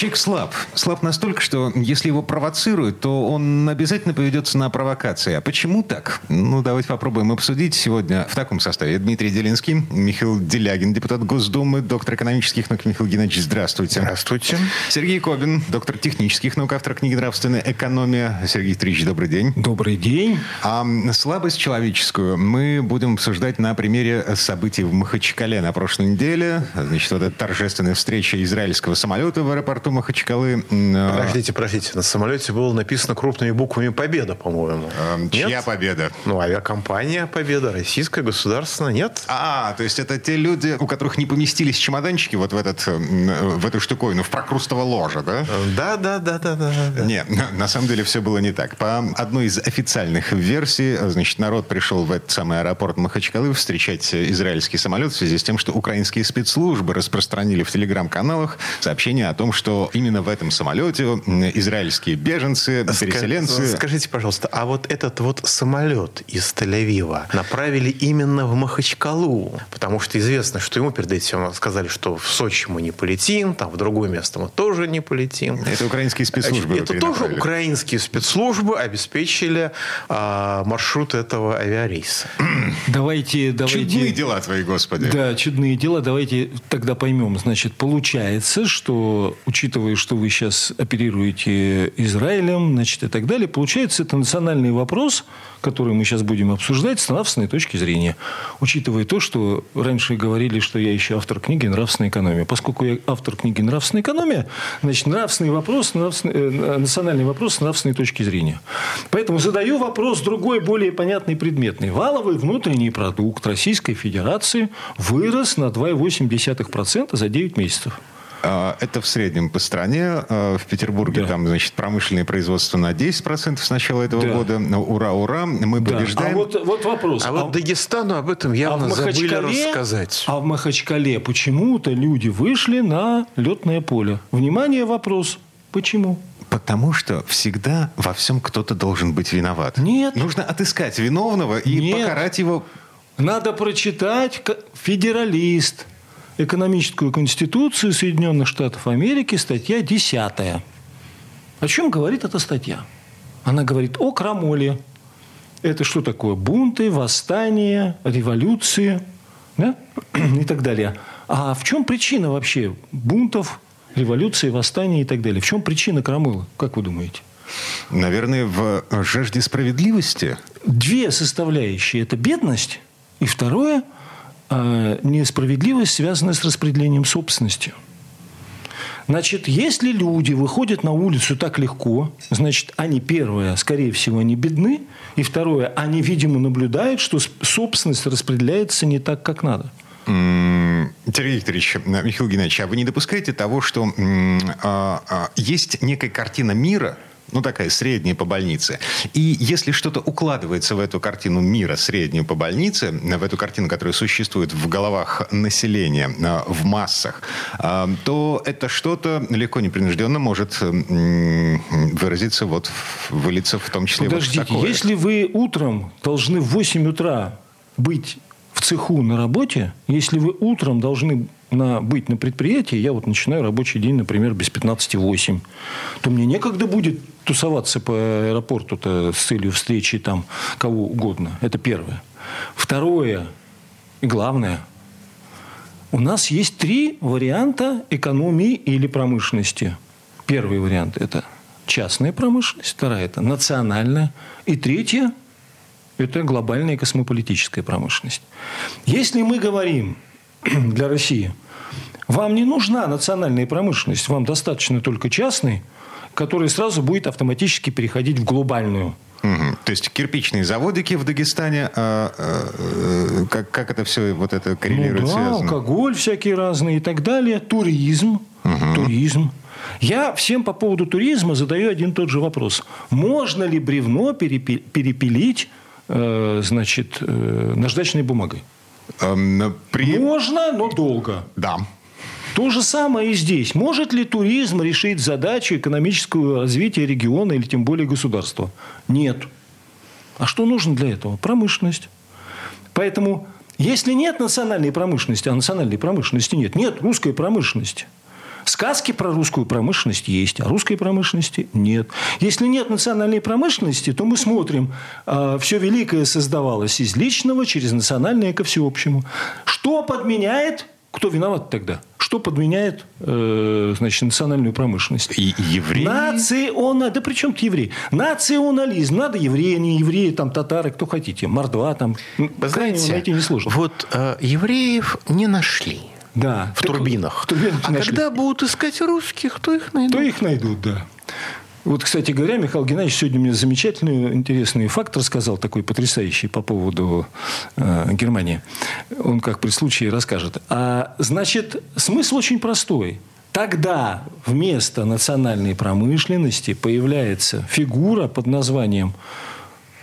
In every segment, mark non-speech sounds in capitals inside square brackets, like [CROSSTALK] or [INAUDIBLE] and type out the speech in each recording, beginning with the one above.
Человек слаб. Слаб настолько, что если его провоцируют, то он обязательно поведется на провокации. А почему так? Ну, давайте попробуем обсудить сегодня в таком составе. Дмитрий Делинский, Михаил Делягин, депутат Госдумы, доктор экономических наук. Михаил Геннадьевич, здравствуйте. Здравствуйте. Сергей Кобин, доктор технических наук, автор книги «Нравственная экономия». Сергей Викторович, добрый день. Добрый день. А слабость человеческую мы будем обсуждать на примере событий в Махачкале на прошлой неделе. Значит, вот эта торжественная встреча израильского самолета в аэропорту Махачкалы. А, Подождите, подождите. На самолете было написано крупными буквами «Победа», по-моему. Эм, Чья Нет? победа? Ну, авиакомпания «Победа», российская, государственная. Нет? А, то есть это те люди, у которых не поместились чемоданчики вот в, этот, м, в эту штуковину, в прокрустово ложе, да? Да, да, да, да, да. да. Нет, на самом деле все было не так. По одной из официальных версий, значит, народ пришел в этот самый аэропорт Махачкалы встречать израильский самолет в связи с тем, что украинские спецслужбы распространили в телеграм-каналах сообщение о том, что именно в этом самолете израильские беженцы, переселенцы... Ска- Скажите, пожалуйста, а вот этот вот самолет из Тель-Авива направили именно в Махачкалу? Потому что известно, что ему перед этим сказали, что в Сочи мы не полетим, там в другое место мы тоже не полетим. Это украинские спецслужбы. Это тоже украинские спецслужбы обеспечили а, маршрут этого авиарейса. [CLEARS THROAT] Давайте, давайте... Чудные дела твои, господи. Да, чудные дела. Давайте тогда поймем. Значит, получается, что, учитывая, что вы сейчас оперируете Израилем, значит, и так далее, получается, это национальный вопрос, который мы сейчас будем обсуждать с нравственной точки зрения. Учитывая то, что раньше говорили, что я еще автор книги «Нравственная экономия». Поскольку я автор книги «Нравственная экономия», значит, нравственный вопрос, нравственный, э, национальный вопрос с нравственной точки зрения. Поэтому задаю вопрос другой, более понятный, предметный. Валовый внутренний продукт Российской Федерации вырос на 2,8% за 9 месяцев. А, Это в среднем по стране. А, В Петербурге Да. там, значит, промышленное производство на 10% с начала этого Да. года. Ну, Ура, ура, мы Да. побеждаем. А вот, вот вопрос. А вот Дагестану об этом явно в забыли рассказать. А в Махачкале почему-то люди вышли на летное поле. Внимание, вопрос. Почему? Потому что всегда во всем кто-то должен быть виноват. Нет. Нужно отыскать виновного и Нет. покарать его. Надо прочитать «Федералист», экономическую конституцию Соединенных Штатов Америки, статья 10. О чем говорит эта статья? Она говорит о крамоле. Это что такое? Бунты, восстания, революции да? [CLEARS THROAT] и так далее. А в чем причина вообще бунтов, революции, восстания и так далее? В чем причина крамолы, как вы думаете? Наверное, в жажде справедливости. две составляющие. Это бедность, и второе несправедливость, связанная с распределением собственности. Значит, если люди выходят на улицу так легко, значит, они, первое, скорее всего, они бедны, и второе, они, видимо, наблюдают, что собственность распределяется не так, как надо. Сергей Викторович, Михаил Геннадьевич, а вы не допускаете того, что а, а, есть некая картина мира, ну такая средняя по больнице, и если что-то укладывается в эту картину мира, среднюю по больнице, в эту картину, которая существует в головах населения, а, в массах, а, то это что-то легко непринужденно может м, выразиться, вот, в- вылиться в том числе вот Подождите, такое. если вы утром должны в 8 утра быть в цеху на работе, если вы утром должны на, быть на предприятии, я вот начинаю рабочий день, например, без 15,8, то мне некогда будет тусоваться по аэропорту-то с целью встречи там кого угодно. Это первое. Второе и главное, у нас есть три варианта экономии или промышленности. Первый вариант – это частная промышленность, вторая – это национальная, и третья – это глобальная космополитическая промышленность. Если мы говорим [CLEARS THROAT] для России, вам не нужна национальная промышленность, вам достаточно только частной, которая сразу будет автоматически переходить в глобальную. Мгм. То есть кирпичные заводики в Дагестане, а, а, э, как, как это все вот это коррелирует, Ну да, связано? алкоголь всякие разные и так далее. Туризм. Туризм. Я всем по поводу туризма задаю один и тот же вопрос. Можно ли бревно перепи- перепилить э, значит, э, наждачной бумагой? Эм, при... Можно, но долго. Да. То же самое и здесь. Может ли туризм решить задачу экономического развития региона или тем более государства? Нет. А что нужно для этого? Промышленность. Поэтому, если нет национальной промышленности, а национальной промышленности нет, нет русской промышленности – Сказки про русскую промышленность есть, а русской промышленности нет. Если нет национальной промышленности, то мы смотрим, а, все великое создавалось из личного через национальное ко всеобщему. Что подменяет кто виноват тогда? Что подменяет э, значит, национальную промышленность? И евреи? Национа... Да при чем тут евреи? Национализм. Надо евреи, не евреи, там татары, кто хотите. Мордва там. Вы знаете, найти несложно. Вот э, евреев не нашли. Да. В так, турбинах. В турбинах а нашли. когда будут искать русских, то их найдут. То их найдут, да. Вот, кстати говоря, Михаил Геннадьевич сегодня мне замечательный, интересный факт рассказал, такой потрясающий по поводу э, Германии. Он как при случае расскажет. А, значит, смысл очень простой. Тогда вместо национальной промышленности появляется фигура под названием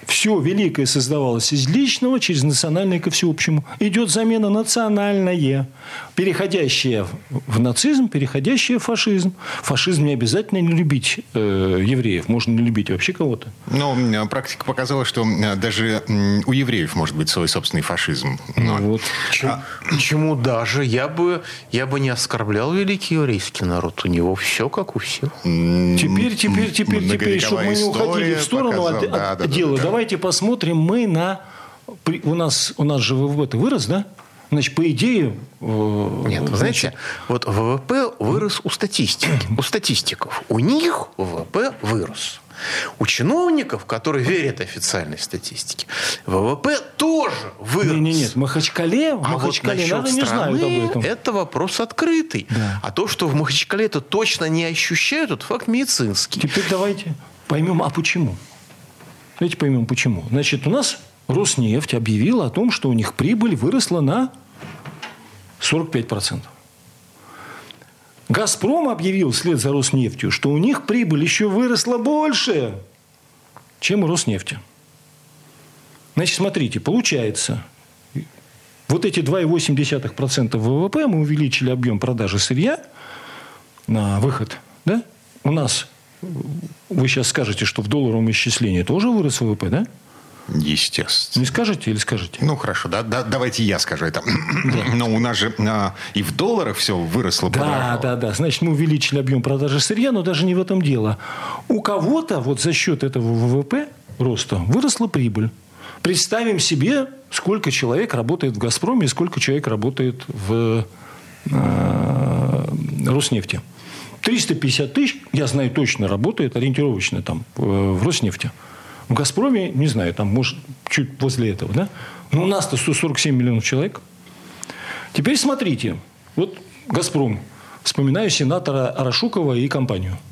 все великое создавалось из личного через национальное ко всеобщему. Идет замена национальное, переходящее в нацизм, переходящее в фашизм. Фашизм не обязательно не любить э, евреев, можно не любить вообще кого-то. Но практика показала, что даже у евреев может быть свой собственный фашизм. Но... Ну вот. Чем, а... Почему даже? Я бы, я бы не оскорблял великий еврейский народ. У него все как у всех. Теперь, теперь, теперь, теперь, чтобы мы не уходили в сторону показал, от, да, от да, дела. Да, да давайте посмотрим мы на... У нас, у нас же ВВП вырос, да? Значит, по идее... Э, Нет, вы знаете, вот ВВП вырос у статистики, у статистиков. У них ВВП вырос. У чиновников, которые верят официальной статистике, ВВП тоже вырос. Нет, нет, нет. В Махачкале, в а Махачкале вот надо не знают об этом. Это вопрос открытый. Да. А то, что в Махачкале это точно не ощущают, это факт медицинский. Теперь давайте поймем, а почему? Давайте поймем, почему. Значит, у нас Роснефть объявила о том, что у них прибыль выросла на 45%. «Газпром» объявил вслед за Роснефтью, что у них прибыль еще выросла больше, чем у Роснефти. Значит, смотрите, получается, вот эти 2,8% ВВП мы увеличили объем продажи сырья на выход. Да? У нас вы сейчас скажете, что в долларовом исчислении тоже вырос ВВП, да? Естественно. Не скажете или скажете? Ну, хорошо, да, да, давайте я скажу это. Да. Но у нас же а, и в долларах все выросло. Да, подорожало. да, да. Значит, мы увеличили объем продажи сырья, но даже не в этом дело. У кого-то вот за счет этого ВВП роста выросла прибыль. Представим себе, сколько человек работает в «Газпроме» и сколько человек работает в э, «Роснефти». 350 тысяч, я знаю точно, работает ориентировочно там в Роснефти. В «Газпроме», не знаю, там, может, чуть после этого, да? Но у нас-то 147 миллионов человек. Теперь смотрите. Вот «Газпром». Вспоминаю сенатора Арашукова и компанию –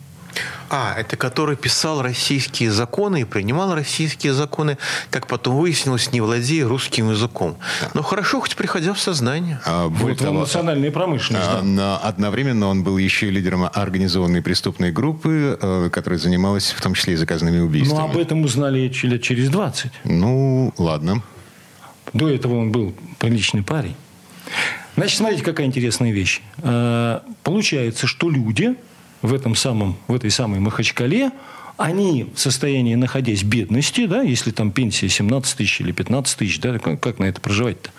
а, это который писал российские законы и принимал российские законы, как потом выяснилось, не владея русским языком. Но хорошо, хоть приходя в сознание. А, вот того, национальная промышленность. А, да. Одновременно он был еще лидером организованной преступной группы, э, которая занималась в том числе и заказанными убийствами. Ну, об этом узнали лет через 20. Ну, ладно. До этого он был приличный парень. Значит, смотрите, какая интересная вещь. Э, получается, что люди в, этом самом, в этой самой Махачкале, они в состоянии, находясь в бедности, да, если там пенсия 17 тысяч или 15 тысяч, да, как, на это проживать-то?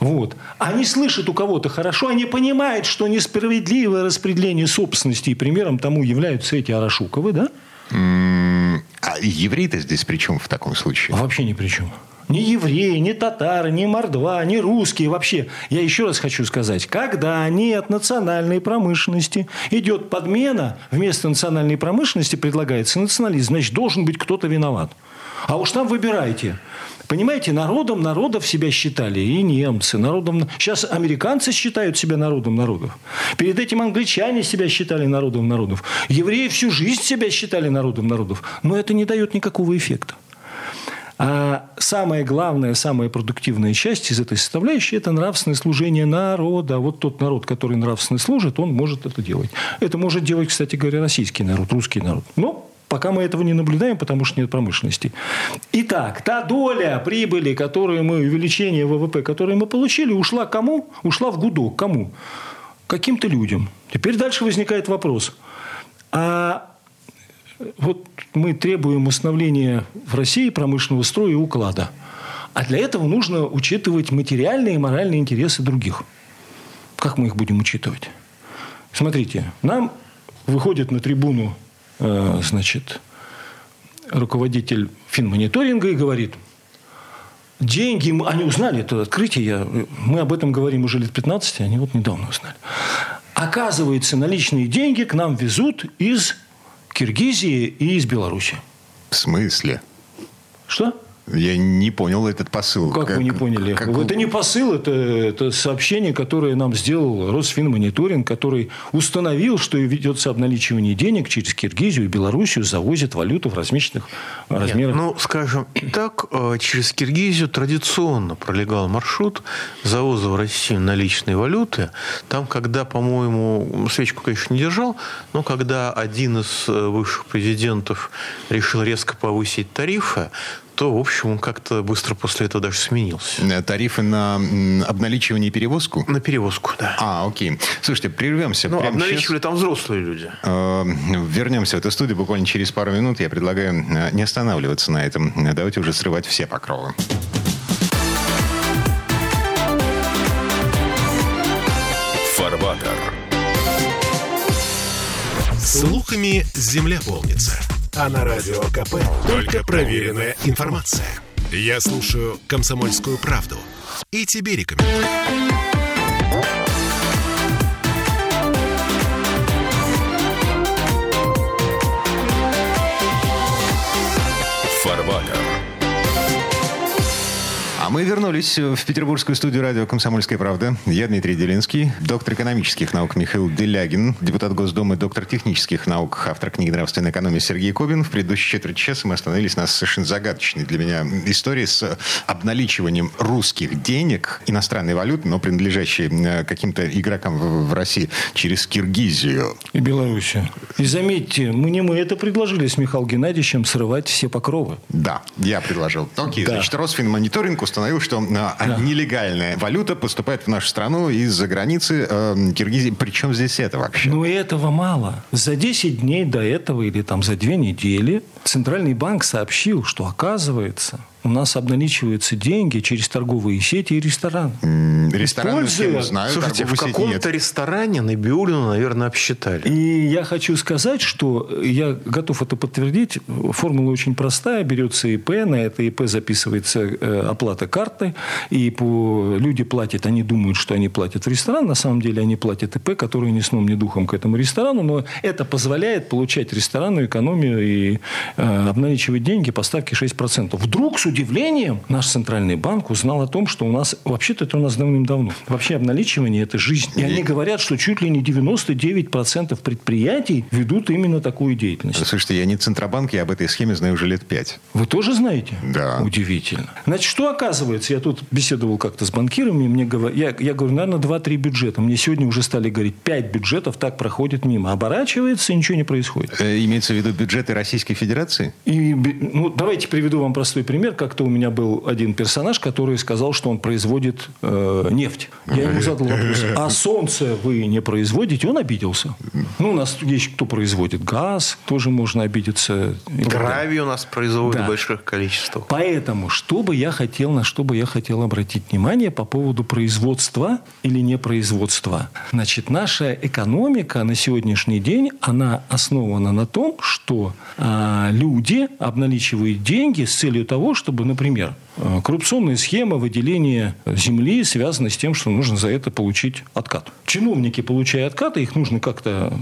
Вот. Они слышат у кого-то хорошо, они понимают, что несправедливое распределение собственности, и примером тому являются эти Арашуковы, да? А евреи-то здесь при чем в таком случае? Вообще ни при чем ни евреи, ни татары, ни мордва, ни русские вообще. Я еще раз хочу сказать, когда нет национальной промышленности, идет подмена, вместо национальной промышленности предлагается национализм, значит, должен быть кто-то виноват. А уж там выбирайте. Понимаете, народом народов себя считали и немцы. Народом... Сейчас американцы считают себя народом народов. Перед этим англичане себя считали народом народов. Евреи всю жизнь себя считали народом народов. Но это не дает никакого эффекта. А самая главная, самая продуктивная часть из этой составляющей – это нравственное служение народа. Вот тот народ, который нравственно служит, он может это делать. Это может делать, кстати говоря, российский народ, русский народ. Но Пока мы этого не наблюдаем, потому что нет промышленности. Итак, та доля прибыли, которую мы, увеличение ВВП, которое мы получили, ушла кому? Ушла в гудок. Кому? Каким-то людям. Теперь дальше возникает вопрос. А вот мы требуем установления в России промышленного строя и уклада. А для этого нужно учитывать материальные и моральные интересы других. Как мы их будем учитывать? Смотрите, нам выходит на трибуну Э, значит, руководитель финмониторинга и говорит, деньги, они узнали это открытие, мы об этом говорим уже лет 15, они вот недавно узнали. Оказывается, наличные деньги к нам везут из Киргизии и из Беларуси. В смысле? Что? Я не понял этот посыл. Как, как вы не поняли? Как... Это не посыл, это, это сообщение, которое нам сделал Росфинмониторинг, который установил, что ведется обналичивание денег через Киргизию и Белоруссию, завозят валюту в различных Нет, размерах. Ну, скажем так, э, через Киргизию традиционно пролегал маршрут завоза в Россию наличной валюты. Там, когда, по-моему, свечку, конечно, не держал, но когда один из э, высших президентов решил резко повысить тарифы, то, в общем, он как-то быстро после этого даже сменился. Э, тарифы на обналичивание и перевозку? На перевозку, да. А, окей. Слушайте, прервемся. Ну, обналичивали сейчас. там взрослые люди. Э, вернемся в эту студию буквально через пару минут. Я предлагаю э, не останавливаться на этом. Давайте уже срывать все покровы. Фарватер. Слухами земля полнится. А на радио КП только проверенная информация. Я слушаю «Комсомольскую правду» и тебе рекомендую. Мы вернулись в петербургскую студию радио «Комсомольская правда». Я Дмитрий Делинский, доктор экономических наук Михаил Делягин, депутат Госдумы, доктор технических наук, автор книги «Нравственная экономия» Сергей Кобин. В предыдущей четверть часа мы остановились на совершенно загадочной для меня истории с обналичиванием русских денег, иностранной валюты, но принадлежащей э, каким-то игрокам в России через Киргизию. И Белоруссию. И заметьте, мы не мы это предложили с Михаилом Геннадьевичем срывать все покровы. Да, я предложил. Окей, да. значит, Росфинмониторинг установил, что а, да. нелегальная валюта поступает в нашу страну из-за границы э, Киргизии. Причем здесь это вообще? Ну, этого мало. За 10 дней до этого или там за 2 недели Центральный банк сообщил, что оказывается у нас обналичиваются деньги через торговые сети и рестораны. Рестораны схему знаю, Слушайте, в каком-то ресторане на Биулину, наверное, обсчитали. И я хочу сказать, что я готов это подтвердить. Формула очень простая. Берется ИП, на это ИП записывается э, оплата карты, и по... люди платят, они думают, что они платят в ресторан, на самом деле они платят ИП, который ни сном, ни духом к этому ресторану, но это позволяет получать ресторанную экономию и обналичивать деньги по ставке 6%. Вдруг, судя удивлением наш центральный банк узнал о том, что у нас, вообще-то это у нас давным-давно. Вообще обналичивание – это жизнь. И они говорят, что чуть ли не 99% предприятий ведут именно такую деятельность. Слушайте, я не Центробанк, я об этой схеме знаю уже лет пять. Вы тоже знаете? Да. Удивительно. Значит, что оказывается? Я тут беседовал как-то с банкирами, мне говорят, я, я говорю, наверное, 2-3 бюджета. Мне сегодня уже стали говорить, 5 бюджетов так проходит мимо. Оборачивается, и ничего не происходит. Э, имеется в виду бюджеты Российской Федерации? И, ну, давайте приведу вам простой пример. Как как-то у меня был один персонаж, который сказал, что он производит э, нефть. Я ему задал вопрос, а солнце вы не производите? Он обиделся. Ну, у нас есть кто производит газ, тоже можно обидеться. Гравий у нас производят да. в больших количествах. Поэтому, что бы я хотел, на что бы я хотел обратить внимание по поводу производства или непроизводства. Значит, наша экономика на сегодняшний день, она основана на том, что э, люди обналичивают деньги с целью того, чтобы например, э, коррупционная схема выделения земли связана с тем, что нужно за это получить откат. Чиновники, получая откаты, их нужно как-то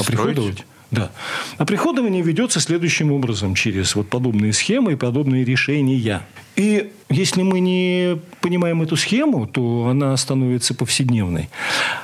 оприходовать. Да. А приходование ведется следующим образом через вот подобные схемы и подобные решения. И если мы не понимаем эту схему, то она становится повседневной.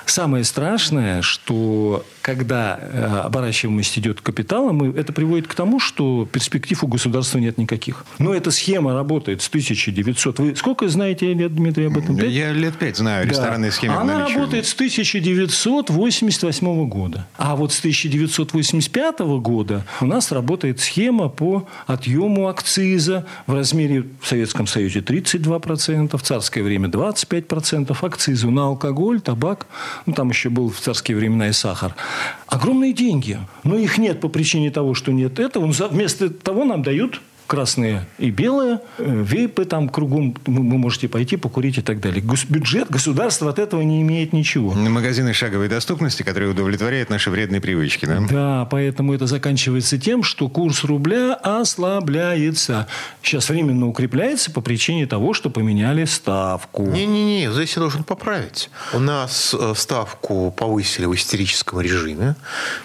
Самое страшное, что когда э, оборачиваемость идет капиталом, это приводит к тому, что перспектив у государства нет никаких. Но эта схема работает с 1900. Вы сколько знаете лет, Дмитрий, об этом? 5? Я лет пять знаю ресторанные да. схемы. Она работает с 1988 года. А вот с 1985 года у нас работает схема по отъему акциза в размере в Советском Союзе 32%, в царское время 25%, акцизу на алкоголь, табак, ну, там еще был в царские времена и сахар. Огромные деньги. Но их нет по причине того, что нет этого. Вместо того нам дают красные и белые, э, вейпы там кругом, вы можете пойти покурить и так далее. Бюджет государства от этого не имеет ничего. Магазины шаговой доступности, которые удовлетворяют наши вредные привычки, да? Да, поэтому это заканчивается тем, что курс рубля ослабляется. Сейчас временно укрепляется по причине того, что поменяли ставку. Не-не-не, здесь я должен поправить. У нас э, ставку повысили в истерическом режиме,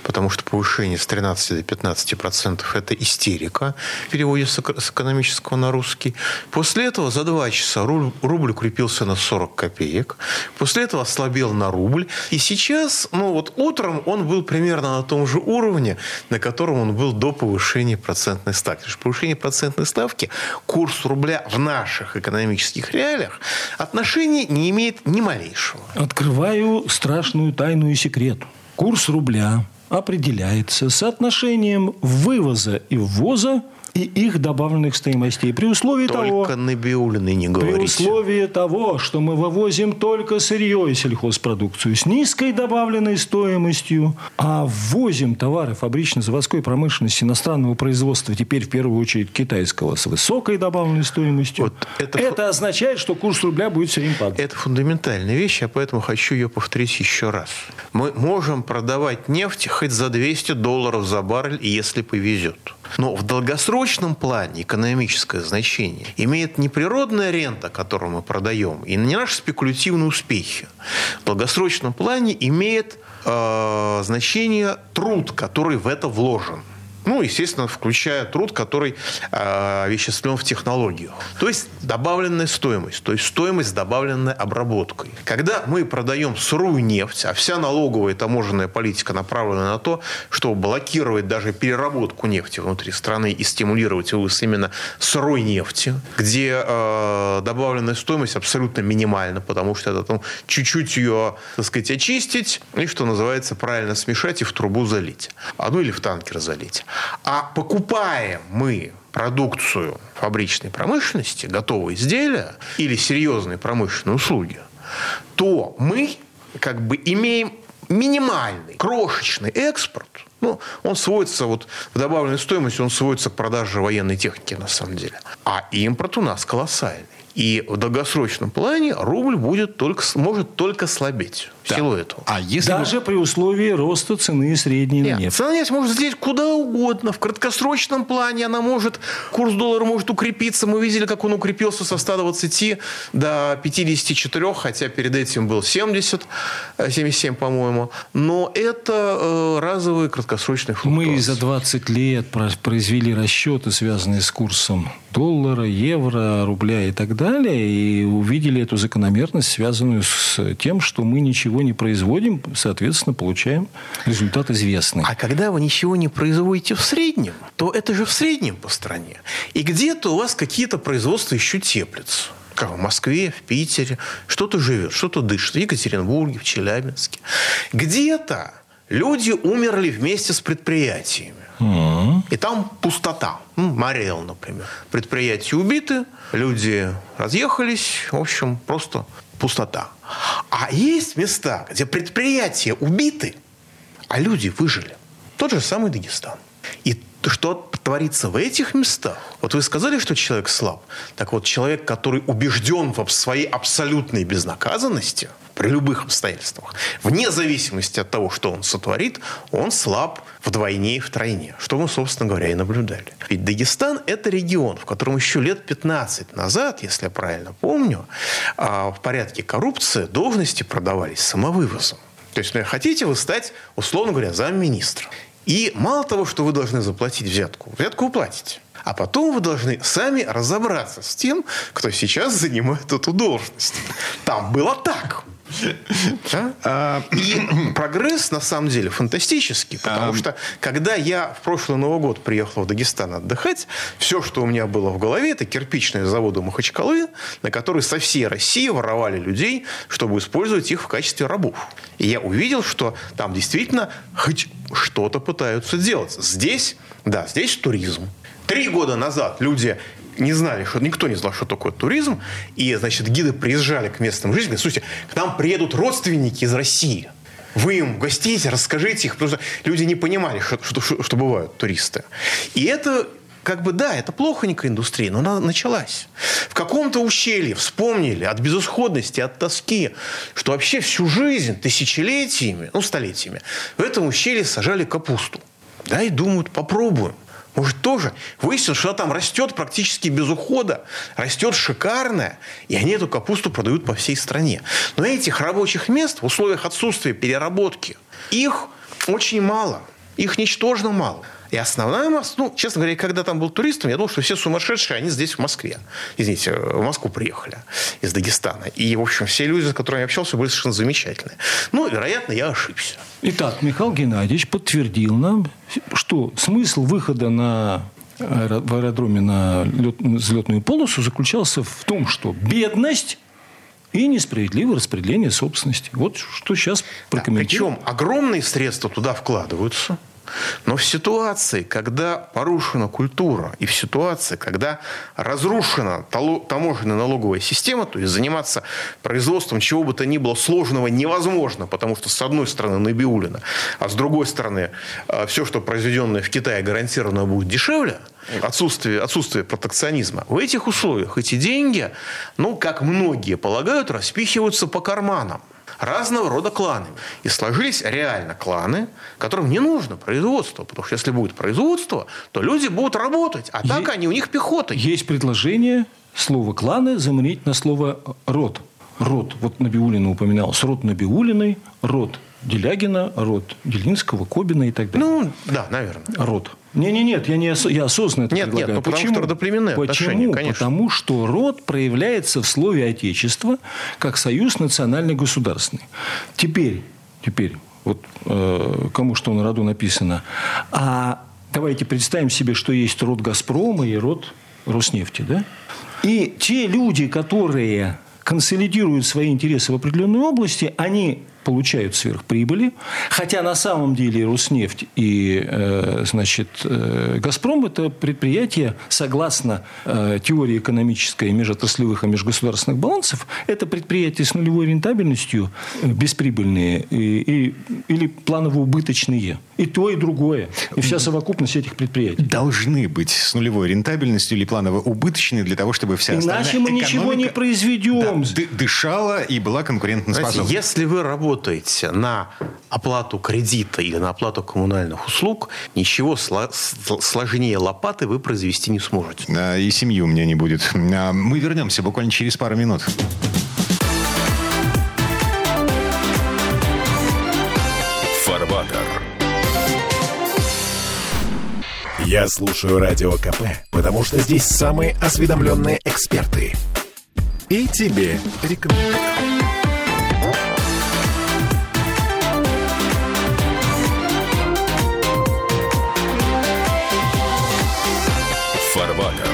потому что повышение с 13 до 15 процентов – это истерика в переводе с экономического на русский. После этого за два часа рубль, рубль укрепился на 40 копеек. После этого ослабел на рубль. И сейчас, ну вот утром он был примерно на том же уровне, на котором он был до повышения процентной ставки. Потому что повышение процентной ставки курс рубля в наших экономических реалиях отношения не имеет ни малейшего. Открываю страшную тайну и секрет. Курс рубля определяется соотношением вывоза и ввоза и их добавленных стоимостей. При условии только того... Только Набиулиной не говорите. При условии того, что мы вывозим только сырье и сельхозпродукцию с низкой добавленной стоимостью, а ввозим товары фабрично-заводской промышленности иностранного производства, теперь в первую очередь китайского, с высокой добавленной стоимостью, вот это, это означает, что курс рубля будет все время падать. Это фундаментальная вещь, я поэтому хочу ее повторить еще раз. Мы можем продавать нефть хоть за 200 долларов за баррель, если повезет. Но в долгосрочном плане экономическое значение имеет не природная рента, которую мы продаем, и не наши спекулятивные успехи. В долгосрочном плане имеет э, значение труд, который в это вложен. Ну, естественно, включая труд, который э, овеществлен в технологию. То есть добавленная стоимость, то есть стоимость, добавленная обработкой. Когда мы продаем сырую нефть, а вся налоговая и таможенная политика направлена на то, чтобы блокировать даже переработку нефти внутри страны и стимулировать вывоз именно сырой нефти, где э, добавленная стоимость абсолютно минимальна, потому что это там чуть-чуть ее, так сказать, очистить и, что называется, правильно смешать и в трубу залить. А ну или в танкер залить. А покупаем мы продукцию фабричной промышленности, готовые изделия или серьезные промышленные услуги, то мы как бы имеем минимальный, крошечный экспорт. Ну, он сводится, вот в добавленной стоимости он сводится к продаже военной техники на самом деле. А импорт у нас колоссальный. И в долгосрочном плане рубль будет только, может только слабеть да. этого. А если Даже вы... при условии роста цены средней Нет, нефти. Цена нефти может взлететь куда угодно. В краткосрочном плане она может, курс доллара может укрепиться. Мы видели, как он укрепился со 120 до 54, хотя перед этим был 70, 77, э, по-моему. Но это э, разовые краткосрочные флуктуации. Мы за 20 лет произвели расчеты, связанные с курсом доллара, евро, рубля и так далее, и увидели эту закономерность, связанную с тем, что мы ничего не производим, соответственно, получаем результат известный. А когда вы ничего не производите в среднем, то это же в среднем по стране. И где-то у вас какие-то производства еще теплятся как в Москве, в Питере, что-то живет, что-то дышит, в Екатеринбурге, в Челябинске. Где-то люди умерли вместе с предприятиями. И там пустота. Морел, например. Предприятия убиты, люди разъехались. В общем, просто пустота. А есть места, где предприятия убиты, а люди выжили. Тот же самый Дагестан. И что творится в этих местах? Вот вы сказали, что человек слаб. Так вот, человек, который убежден в своей абсолютной безнаказанности – при любых обстоятельствах, вне зависимости от того, что он сотворит, он слаб вдвойне и втройне, что мы, собственно говоря, и наблюдали. Ведь Дагестан – это регион, в котором еще лет 15 назад, если я правильно помню, а, в порядке коррупции должности продавались самовывозом. То есть, ну, хотите вы стать, условно говоря, замминистра. И мало того, что вы должны заплатить взятку, взятку вы платите. А потом вы должны сами разобраться с тем, кто сейчас занимает эту должность. Там было так. А, и [CLEARS THROAT] прогресс, на самом деле, фантастический. Потому что, когда я в прошлый Новый год приехал в Дагестан отдыхать, все, что у меня было в голове, это кирпичные заводы Махачкалы, на которые со всей России воровали людей, чтобы использовать их в качестве рабов. И я увидел, что там действительно хоть что-то пытаются делать. Здесь, да, здесь туризм. Три года назад люди не знали, что никто не знал, что такое туризм. И, значит, гиды приезжали к местным жителям. Слушайте, к нам приедут родственники из России. Вы им гостите, расскажите их, потому что люди не понимали, что, что, что, что бывают туристы. И это как бы, да, это плохонькая индустрия, но она началась. В каком-то ущелье вспомнили от безысходности, от тоски, что вообще всю жизнь, тысячелетиями, ну, столетиями, в этом ущелье сажали капусту. Да, и думают, попробуем. Может, тоже выяснилось, что она там растет практически без ухода, растет шикарная, и они эту капусту продают по всей стране. Но этих рабочих мест в условиях отсутствия переработки, их очень мало, их ничтожно мало. И основная масса, ну, честно говоря, когда там был туристом, я думал, что все сумасшедшие, они здесь в Москве. Извините, в Москву приехали из Дагестана. И, в общем, все люди, с которыми я общался, были совершенно замечательные. Ну, вероятно, я ошибся. Итак, Михаил Геннадьевич подтвердил нам, что смысл выхода на в аэродроме на лет, взлетную полосу заключался в том, что бедность и несправедливое распределение собственности. Вот что сейчас прокомментируем. Да, причем огромные средства туда вкладываются – но в ситуации, когда порушена культура, и в ситуации, когда разрушена таможенная налоговая система, то есть заниматься производством чего бы то ни было сложного невозможно, потому что с одной стороны Набиулина, а с другой стороны э, все, что произведенное в Китае, гарантированно будет дешевле, отсутствие, отсутствие протекционизма. В этих условиях эти деньги, ну, как многие полагают, распихиваются по карманам разного рода кланы. И сложились реально кланы, которым не нужно производство. Потому что если будет производство, то люди будут работать. А так есть, они у них пехота. Есть предложение слово «кланы» заменить на слово «род». Род. Вот Набиулина упоминалось. Род Набиулиной, род Делягина, род Делинского, Кобина и так далее. Ну, да, наверное. Род. Не, не, нет, я не ос... я осознанно это нет, предлагаю. Нет, ну, Почему? потому что родоплеменные Почему? конечно. Потому что род проявляется в слове Отечество как союз национально-государственный. Теперь, теперь, вот э, кому что на роду написано. А давайте представим себе, что есть род Газпрома и род Роснефти, да? И те люди, которые консолидируют свои интересы в определенной области, они получают сверхприбыли, хотя на самом деле Роснефть и э, значит, э, Газпром – это предприятия, согласно э, теории экономической межотраслевых и межгосударственных балансов, это предприятия с нулевой рентабельностью, бесприбыльные и, и, или планово-убыточные. И то, и другое. И вся совокупность этих предприятий. Должны быть с нулевой рентабельностью или планово-убыточные для того, чтобы вся Иначе мы ничего не произведем. Да, дышала и была конкурентоспособна. Если вы работаете работаете на оплату кредита или на оплату коммунальных услуг, ничего сложнее лопаты вы произвести не сможете. И семьи у меня не будет. А, мы вернемся буквально через пару минут. Фарбатер. Я слушаю Радио КП, потому что здесь самые осведомленные эксперты. И тебе рекомендую. Фарватер.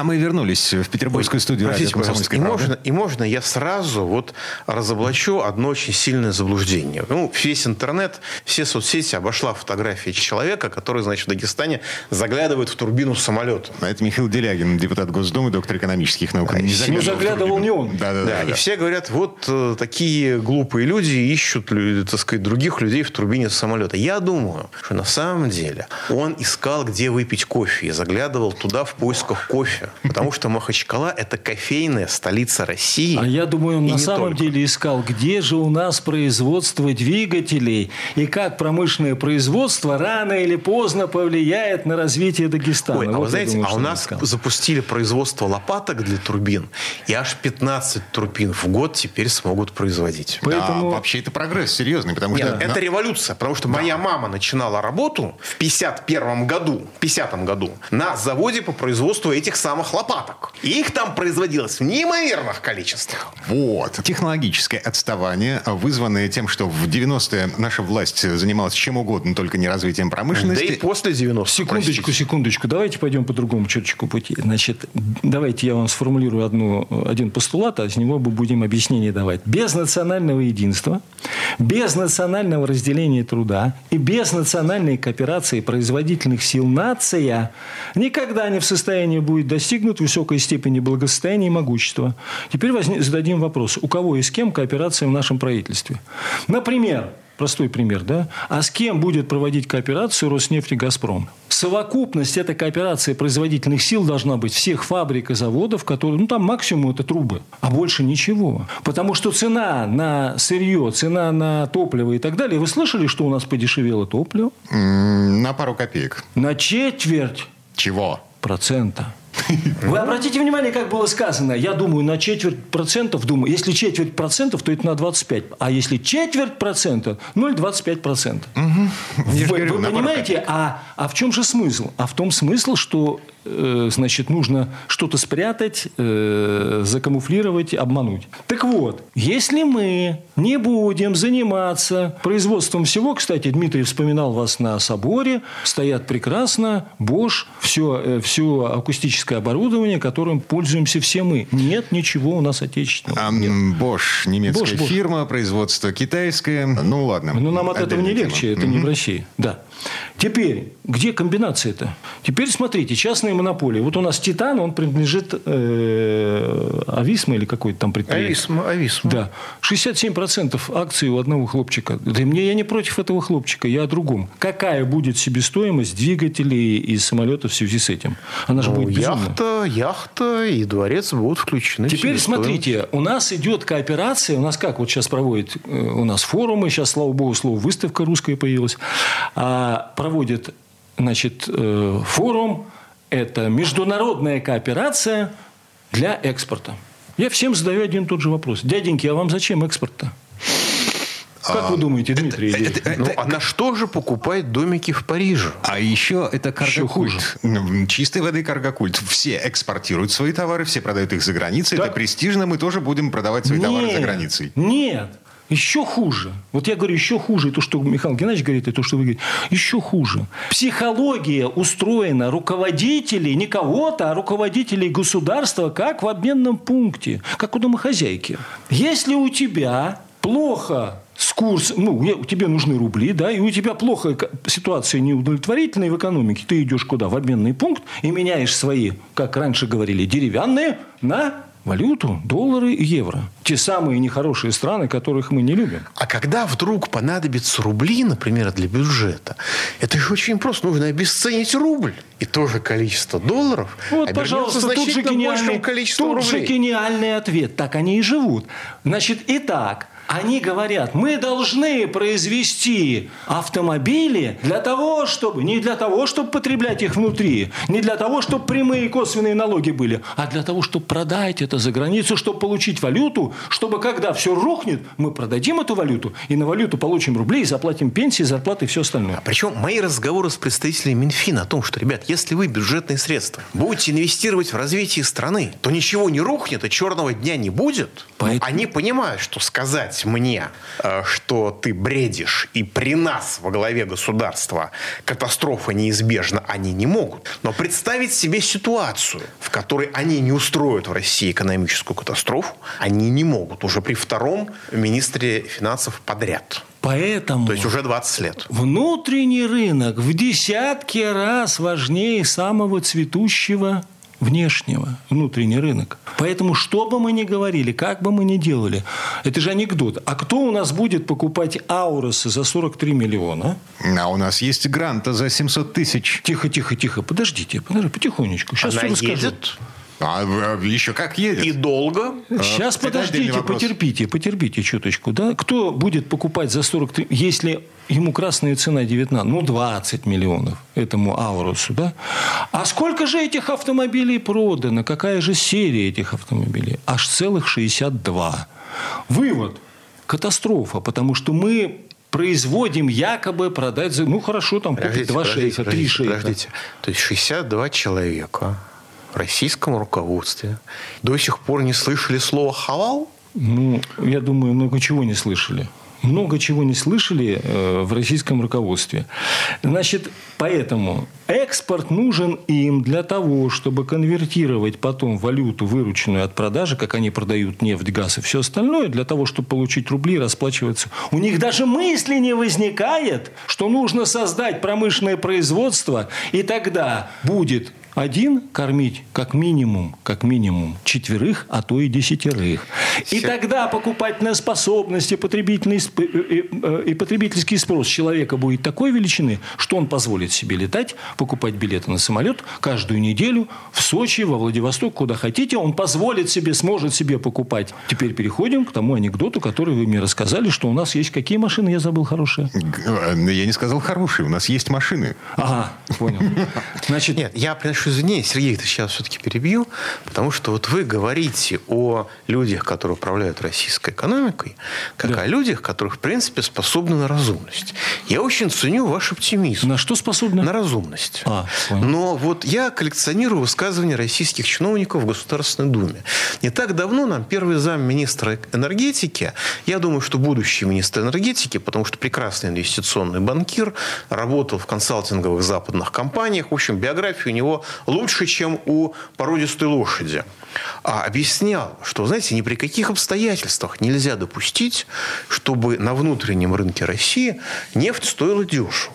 А мы вернулись в петербургскую студию радио «Комсомольская и можно, и можно я сразу вот разоблачу одно очень сильное заблуждение. Ну, весь интернет, все соцсети обошла фотография человека, который, значит, в Дагестане заглядывает в турбину самолета. А это Михаил Делягин, депутат Госдумы, доктор экономических наук. Не заглядывал, заглядывал не он. Да, да, да, да, И да. все говорят, вот э, такие глупые люди ищут, так сказать, других людей в турбине самолета. Я думаю, что на самом деле он искал, где выпить кофе, и заглядывал туда в поисках кофе. [LAUGHS] Потому что Махачкала – это кофейная столица России. А я думаю, он на самом только. деле искал, где же у нас производство двигателей и как промышленное производство рано или поздно повлияет на развитие Дагестана. Ой, а Вот вы знаете, думаю, а у нас искал. запустили производство лопаток для турбин, и аж 15 турбин в год теперь смогут производить. Поэтому- Да, вообще это прогресс серьезный, потому Нет, что... это революция, потому что моя мама начинала работу в 51 году, в 50 году на заводе по производству этих самых лопаток. И их там производилось в неимоверных количествах. Вот. Технологическое отставание, вызванное тем, что в 90-е наша власть занималась чем угодно, только не развитием Да промышленности. и после 90 Секундочку, простите. секундочку. Давайте пойдем по другому черточку пути. Значит, давайте я вам сформулирую одну, один постулат, а с него мы будем объяснение давать. Без национального единства, без национального разделения труда и без национальной кооперации производительных сил нация никогда не в состоянии будет достигнуть высокой степени благосостояния и могущества. Теперь возне- зададим вопрос, у кого и с кем кооперация в нашем правительстве? Например, Простой пример, да? А с кем будет проводить кооперацию Роснефть и Газпром? Совокупность этой кооперации производительных сил должна быть всех фабрик и заводов, которые, ну там максимум это трубы, а больше ничего. Потому что цена на сырье, цена на топливо и так далее. Вы слышали, что у нас подешевело топливо? На пару копеек. На четверть Чего? процента. Вы обратите внимание, как было сказано. Я думаю, на четверть процентов, думаю, если четверть процентов, то это на 25. А если четверть процента, 0,25 процента. Же Вы, вы понимаете, а, а в чем же смысл? А в том смысл, что значит, нужно что-то спрятать, э, закамуфлировать, обмануть. Так вот, если мы не будем заниматься производством всего, кстати, Дмитрий вспоминал вас на соборе, стоят прекрасно, Bosch, все, все акустическое оборудование, которым пользуемся все мы. Нет ничего у нас отечественного. А, Нет. Bosch, немецкая Bosch, Bosch. фирма, производство китайское. Ну ладно. Но нам от этого не Отдельная легче, тема. это не в России. Да. Теперь, где комбинация-то? Теперь смотрите, частные монополии. Вот у нас Титан, он принадлежит э, Ависма или какой-то там предприятие. Ависма, Ависма. Да. 67% акций у одного хлопчика. Да мне я не против этого хлопчика, я о другом. Какая будет себестоимость двигателей и самолетов в связи с этим? Она же Ну, будет безумная. яхта, яхта и дворец будут включены. Теперь смотрите, у нас идет кооперация, у нас как вот сейчас проводит, э, у нас форумы, сейчас, слава богу, слово выставка русская появилась, а проводит, значит, э, форум, это международная кооперация для экспорта. Я всем задаю один и тот же вопрос. Дяденьки, а вам зачем экспорт-то? Как вы думаете, Дмитрий? Ильич? Ну, а на что же покупать домики в Париже? А еще это Еще каргокульт. Ну, Чистой воды каргокульт. Все экспортируют свои товары, все продают их за границей. Так. Это престижно, мы тоже будем продавать свои товары за Нет, границей. Нет. Еще хуже. Вот я говорю, еще хуже. И то, что Михаил Геннадьевич говорит, и то, что вы говорите. Еще хуже. Психология устроена руководителей, не кого-то, а руководителей государства, как в обменном пункте, как у домохозяйки. Если у тебя плохо с курс, ну, тебе нужны рубли, да, и у тебя плохо ситуация неудовлетворительная в экономике, ты идешь куда? В обменный пункт и меняешь свои, как раньше говорили, деревянные на валюту, доллары и евро. Те самые нехорошие страны, которых мы не любим. А когда вдруг понадобятся рубли, например, для бюджета, это же очень просто. Нужно обесценить рубль. И то же количество долларов Вот, пожалуйста, тут же, гениальный, большим количеством тут же рублей. гениальный ответ. Так они и живут. Значит, итак, они говорят, мы должны произвести автомобили для того, чтобы, не для того, чтобы потреблять их внутри, не для того, чтобы прямые и косвенные налоги были, а для того, чтобы продать это за границу, чтобы получить валюту, чтобы когда все рухнет, мы продадим эту валюту, и на валюту получим рубли, и заплатим пенсии, зарплаты и все остальное. Причем мои разговоры с представителями Минфина о том, что, ребят, если вы бюджетные средства будете инвестировать в развитие страны, то ничего не рухнет и черного дня не будет. Поэтому- Они понимают, что сказать мне, э, что ты бредишь, и при нас во главе государства катастрофа неизбежна, они не могут. Но представить себе ситуацию, в которой они не устроят в России экономическую катастрофу, они не могут уже при втором министре финансов подряд. Поэтому... То есть уже 20 лет. Внутренний рынок в десятки раз важнее самого цветущего внешнего, внутренний рынок. Поэтому, что бы мы ни говорили, как бы мы ни делали, это же анекдот. А кто у нас будет покупать ауросы за 43 миллиона? А у нас есть гранта за 700 тысяч. Тихо, тихо, тихо. Подождите, подождите, потихонечку. Сейчас Она все расскажу. едет? А э, еще как едет. И долго. Сейчас, это подождите, потерпите, потерпите чуточку. Да? Кто будет покупать за 43, если ему красная цена 19, ну, 20 миллионов этому Аурусу, да? А сколько же этих автомобилей продано? Какая же серия этих автомобилей? Аж целых 62. Вывод. Катастрофа, потому что мы производим якобы продать за... Ну, хорошо, там купить Подождите, два подождите, шейха, три подождите, шейха. подождите. То есть 62 человека российском руководстве до сих пор не слышали слова «халал»? Ну, я думаю, много чего не слышали. Много чего не слышали э, в российском руководстве. Значит, поэтому экспорт нужен им для того, чтобы конвертировать потом валюту, вырученную от продажи, как они продают нефть, газ и все остальное, для того, чтобы получить рубли и расплачиваться. У них даже мысли не возникает, что нужно создать промышленное производство, и тогда будет один кормить как минимум, как минимум четверых, а то и десятерых. И Се- тогда покупательная способность и потребительный, сп- и, и- и потребительский спрос человека будет такой величины, что он позволит себе летать, покупать билеты на самолет каждую неделю в Сочи, во Владивосток, куда хотите. Он позволит себе, сможет себе покупать. Теперь переходим к тому анекдоту, который вы мне рассказали, что у нас есть какие машины, я забыл, хорошие. Э, Я не сказал хорошие, у нас есть машины. Ага, понял. Значит, Нет, я прошу извинения, Сергей, я сейчас все-таки перебью, потому что вот вы говорите о людях, которые управляют российской экономикой, как Да. о людях, которых, в принципе, способны на разумность. Я очень ценю ваш оптимизм. на что способны? На разумность. А, понял. Но вот я коллекционирую высказывания российских чиновников в Государственной Думе. Не так давно нам первый зам министра энергетики, я думаю, что будущий министр энергетики, потому что прекрасный инвестиционный банкир, работал в консалтинговых западных компаниях. В общем, биография у него лучше, чем у породистой лошади. А объяснял, что, знаете, ни при каких обстоятельствах нельзя допустить, чтобы на внутреннем рынке России нефть стоила дешево.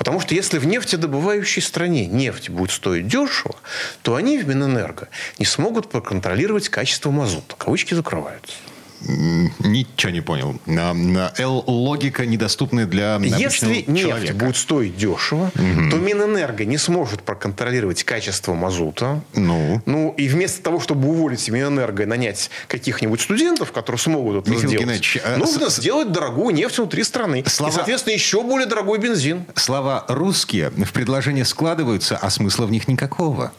Потому что если в нефтедобывающей стране нефть будет стоить дешево, то они в Минэнерго не смогут проконтролировать качество мазута. Кавычки закрываются. Ничего не понял. А, а, Л-логика недоступная для Если нефть человека. будет стоить дешево, то Минэнерго не сможет проконтролировать качество мазута. Ну? Ну, и вместо того, чтобы уволить Минэнерго и нанять каких-нибудь студентов, которые смогут это Михаил сделать, Геннадьевич, а нужно с- сделать дорогую нефть внутри страны. Слова- И, соответственно, еще более дорогой бензин. Слова русские в предложения складываются, а смысла в них никакого.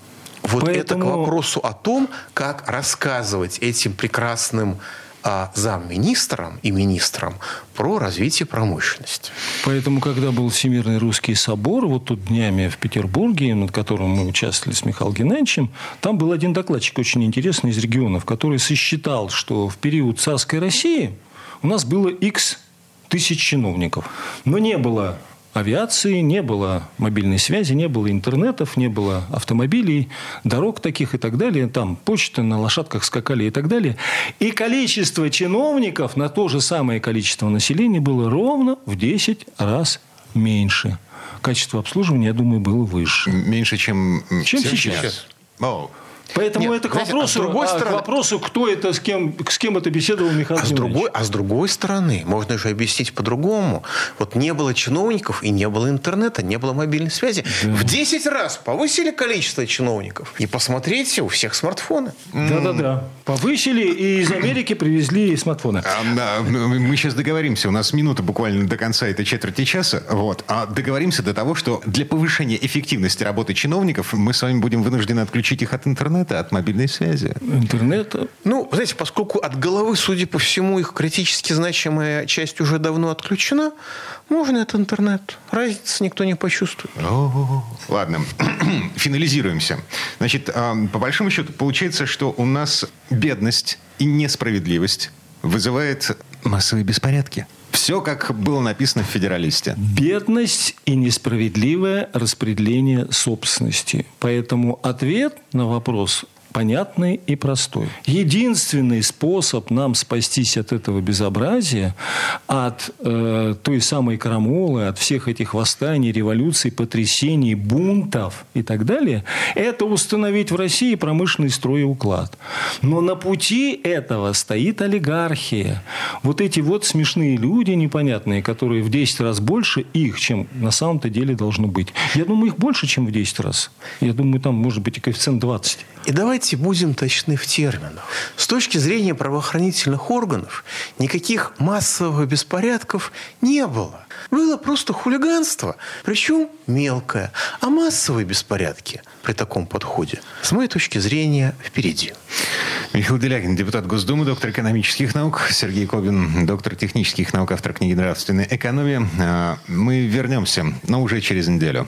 Вот это к Поэтому- вопросу о том, как рассказывать этим прекрасным а, замминистрам и министрам про развитие промышленности. Поэтому, когда был Всемирный русский собор, вот тут днями в Петербурге, над которым мы участвовали с Михаилом Геннадьевичем, там был один докладчик очень интересный из регионов, который сосчитал, что в период царской России у нас было X тысяч чиновников. Но не было авиации, не было мобильной связи, не было интернетов, не было автомобилей, дорог таких и так далее. Там почты на лошадках скакали и так далее. И количество чиновников на то же самое количество населения было ровно в 10 раз меньше. Качество обслуживания, я думаю, было выше. Меньше, чем, Чем сейчас. О, Поэтому Нет, это к знаете, а с другой а, к стороны- вопросу, кто это, с кем, с кем это беседовал Михаил А с, другой, а с другой стороны, можно же объяснить по-другому. Вот не было чиновников и не было интернета, не было мобильной связи. В 10 раз повысили количество чиновников. И посмотрите, у всех смартфоны. Да-да-да. Повысили, и из Америки привезли смартфоны. А, да, мы сейчас договоримся. У нас минута буквально до конца этой четверти часа. Вот. А договоримся до того, что для повышения эффективности работы чиновников мы с вами будем вынуждены отключить их от интернета, от мобильной связи. Интернет. Ну, знаете, поскольку от головы, судя по всему, их критически значимая часть уже давно отключена, можно это интернет. Разницы никто не почувствует. О, Ладно, [CLEARS THROAT] финализируемся. Значит, а, по большому счету получается, что у нас бедность и несправедливость вызывает массовые беспорядки. Все, как было написано в «Федералисте». Бедность и несправедливое распределение собственности. Поэтому ответ на вопрос понятный и простой. Единственный способ нам спастись от этого безобразия, от э, той самой крамолы, от всех этих восстаний, революций, потрясений, бунтов и так далее, это установить в России промышленный строй и уклад. Но на пути этого стоит олигархия. Вот эти вот смешные люди непонятные, которые в 10 раз больше их, чем на самом-то деле должно быть. Я думаю, их больше, чем в 10 раз. Я думаю, там может быть и коэффициент 20. И давайте будем точны в терминах. С точки зрения правоохранительных органов никаких массовых беспорядков не было. Было просто хулиганство, причем мелкое. А массовые беспорядки при таком подходе, с моей точки зрения, впереди. Михаил Делягин, депутат Госдумы, доктор экономических наук. Сергей Кобин, доктор технических наук, автор книги «Нравственная экономия». А, мы вернемся, но уже через неделю.